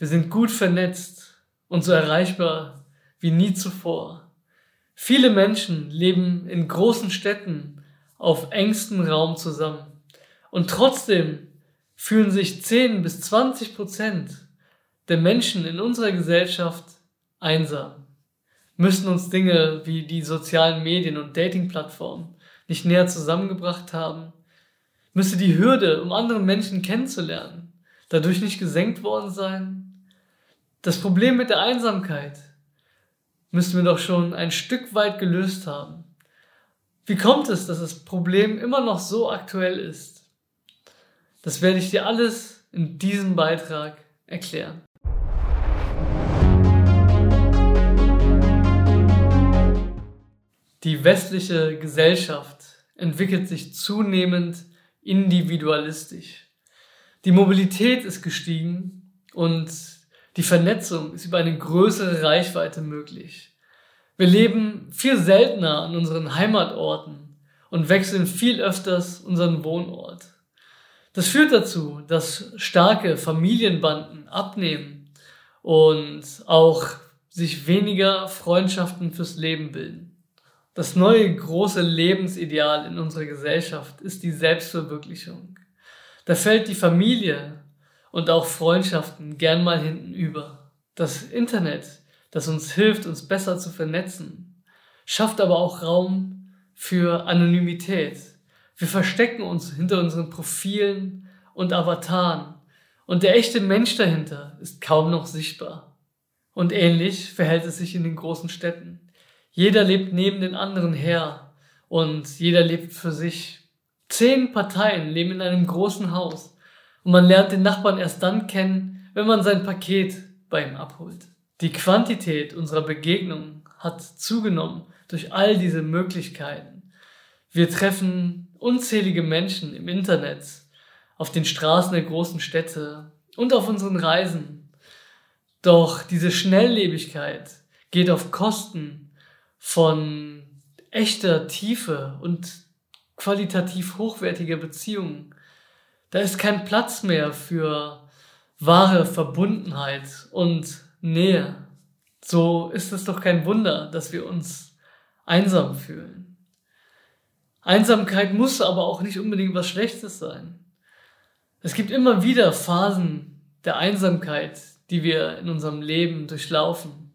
Wir sind gut vernetzt und so erreichbar wie nie zuvor. Viele Menschen leben in großen Städten auf engstem Raum zusammen. Und trotzdem fühlen sich 10 bis 20 Prozent der Menschen in unserer Gesellschaft einsam. Müssen uns Dinge wie die sozialen Medien und Datingplattformen nicht näher zusammengebracht haben? Müsste die Hürde, um andere Menschen kennenzulernen, dadurch nicht gesenkt worden sein? Das Problem mit der Einsamkeit müssten wir doch schon ein Stück weit gelöst haben. Wie kommt es, dass das Problem immer noch so aktuell ist? Das werde ich dir alles in diesem Beitrag erklären. Die westliche Gesellschaft entwickelt sich zunehmend individualistisch. Die Mobilität ist gestiegen und die Vernetzung ist über eine größere Reichweite möglich. Wir leben viel seltener an unseren Heimatorten und wechseln viel öfters unseren Wohnort. Das führt dazu, dass starke Familienbanden abnehmen und auch sich weniger Freundschaften fürs Leben bilden. Das neue große Lebensideal in unserer Gesellschaft ist die Selbstverwirklichung. Da fällt die Familie und auch Freundschaften gern mal hinten über. Das Internet, das uns hilft, uns besser zu vernetzen, schafft aber auch Raum für Anonymität. Wir verstecken uns hinter unseren Profilen und Avataren und der echte Mensch dahinter ist kaum noch sichtbar. Und ähnlich verhält es sich in den großen Städten. Jeder lebt neben den anderen her und jeder lebt für sich. Zehn Parteien leben in einem großen Haus und man lernt den Nachbarn erst dann kennen, wenn man sein Paket bei ihm abholt. Die Quantität unserer Begegnungen hat zugenommen durch all diese Möglichkeiten. Wir treffen unzählige Menschen im Internet, auf den Straßen der großen Städte und auf unseren Reisen. Doch diese Schnelllebigkeit geht auf Kosten von echter Tiefe und qualitativ hochwertiger Beziehungen. Da ist kein Platz mehr für wahre Verbundenheit und Nähe. So ist es doch kein Wunder, dass wir uns einsam fühlen. Einsamkeit muss aber auch nicht unbedingt was Schlechtes sein. Es gibt immer wieder Phasen der Einsamkeit, die wir in unserem Leben durchlaufen.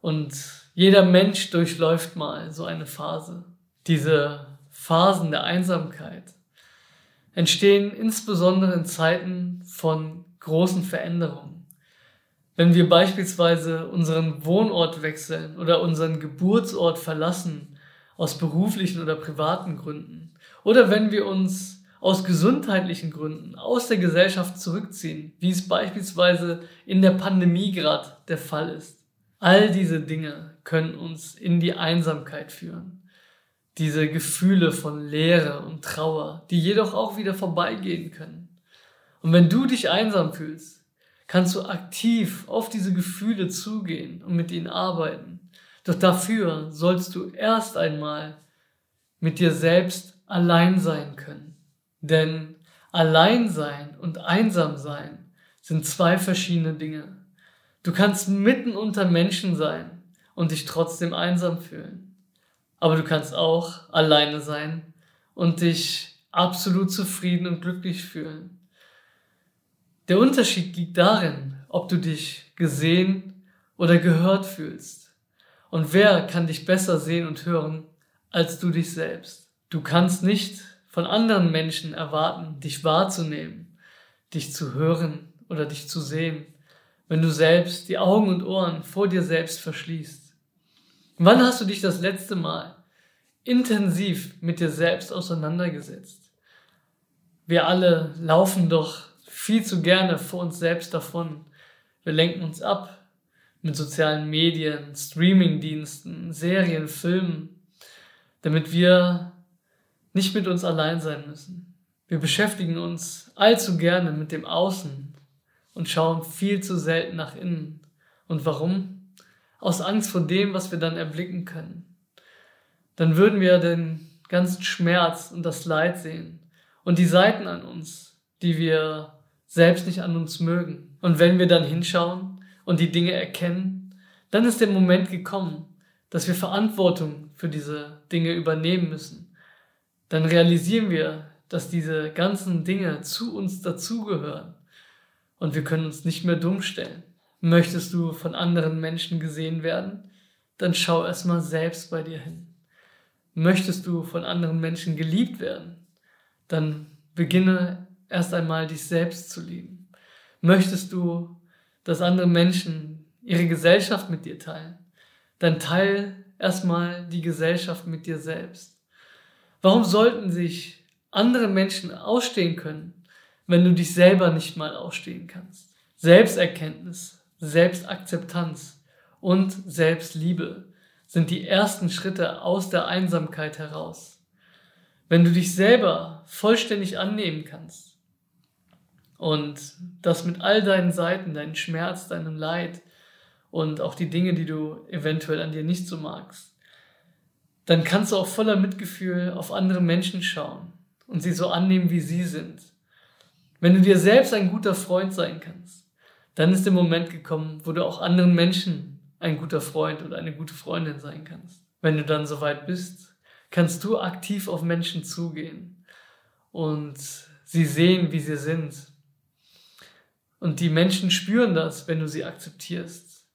Und jeder Mensch durchläuft mal so eine Phase. Diese Phasen der Einsamkeit entstehen insbesondere in Zeiten von großen Veränderungen. Wenn wir beispielsweise unseren Wohnort wechseln oder unseren Geburtsort verlassen aus beruflichen oder privaten Gründen oder wenn wir uns aus gesundheitlichen Gründen aus der Gesellschaft zurückziehen, wie es beispielsweise in der Pandemie gerade der Fall ist. All diese Dinge können uns in die Einsamkeit führen. Diese Gefühle von Leere und Trauer, die jedoch auch wieder vorbeigehen können. Und wenn du dich einsam fühlst, kannst du aktiv auf diese Gefühle zugehen und mit ihnen arbeiten. Doch dafür sollst du erst einmal mit dir selbst allein sein können. Denn allein sein und einsam sein sind zwei verschiedene Dinge. Du kannst mitten unter Menschen sein und dich trotzdem einsam fühlen. Aber du kannst auch alleine sein und dich absolut zufrieden und glücklich fühlen. Der Unterschied liegt darin, ob du dich gesehen oder gehört fühlst. Und wer kann dich besser sehen und hören als du dich selbst? Du kannst nicht von anderen Menschen erwarten, dich wahrzunehmen, dich zu hören oder dich zu sehen wenn du selbst die Augen und Ohren vor dir selbst verschließt? Wann hast du dich das letzte Mal intensiv mit dir selbst auseinandergesetzt? Wir alle laufen doch viel zu gerne vor uns selbst davon. Wir lenken uns ab mit sozialen Medien, Streamingdiensten, Serien, Filmen, damit wir nicht mit uns allein sein müssen. Wir beschäftigen uns allzu gerne mit dem Außen, und schauen viel zu selten nach innen. Und warum? Aus Angst vor dem, was wir dann erblicken können. Dann würden wir den ganzen Schmerz und das Leid sehen und die Seiten an uns, die wir selbst nicht an uns mögen. Und wenn wir dann hinschauen und die Dinge erkennen, dann ist der Moment gekommen, dass wir Verantwortung für diese Dinge übernehmen müssen. Dann realisieren wir, dass diese ganzen Dinge zu uns dazugehören und wir können uns nicht mehr dumm stellen. Möchtest du von anderen Menschen gesehen werden? Dann schau erstmal selbst bei dir hin. Möchtest du von anderen Menschen geliebt werden? Dann beginne erst einmal dich selbst zu lieben. Möchtest du, dass andere Menschen ihre Gesellschaft mit dir teilen? Dann teil erstmal die Gesellschaft mit dir selbst. Warum sollten sich andere Menschen ausstehen können, wenn du dich selber nicht mal ausstehen kannst? Selbsterkenntnis, Selbstakzeptanz und Selbstliebe sind die ersten Schritte aus der Einsamkeit heraus. Wenn du dich selber vollständig annehmen kannst und das mit all deinen Seiten, deinen Schmerz, deinem Leid und auch die Dinge, die du eventuell an dir nicht so magst, dann kannst du auch voller Mitgefühl auf andere Menschen schauen und sie so annehmen, wie sie sind. Wenn du dir selbst ein guter Freund sein kannst, dann ist der Moment gekommen, wo du auch anderen Menschen ein guter Freund oder eine gute Freundin sein kannst. Wenn du dann soweit bist, kannst du aktiv auf Menschen zugehen und sie sehen, wie sie sind. Und die Menschen spüren das, wenn du sie akzeptierst.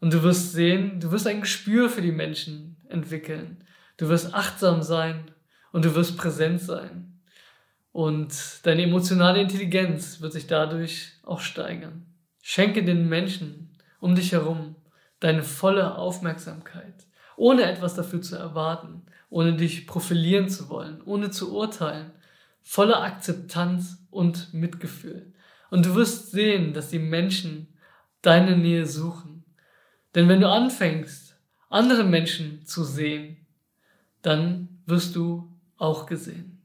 Und du wirst sehen, du wirst ein Gespür für die Menschen entwickeln. Du wirst achtsam sein und du wirst präsent sein. Und deine emotionale Intelligenz wird sich dadurch auch steigern. Schenke den Menschen um dich herum deine volle Aufmerksamkeit, ohne etwas dafür zu erwarten, ohne dich profilieren zu wollen, ohne zu urteilen, voller Akzeptanz und Mitgefühl. Und du wirst sehen, dass die Menschen deine Nähe suchen. Denn wenn du anfängst, andere Menschen zu sehen, dann wirst du auch gesehen.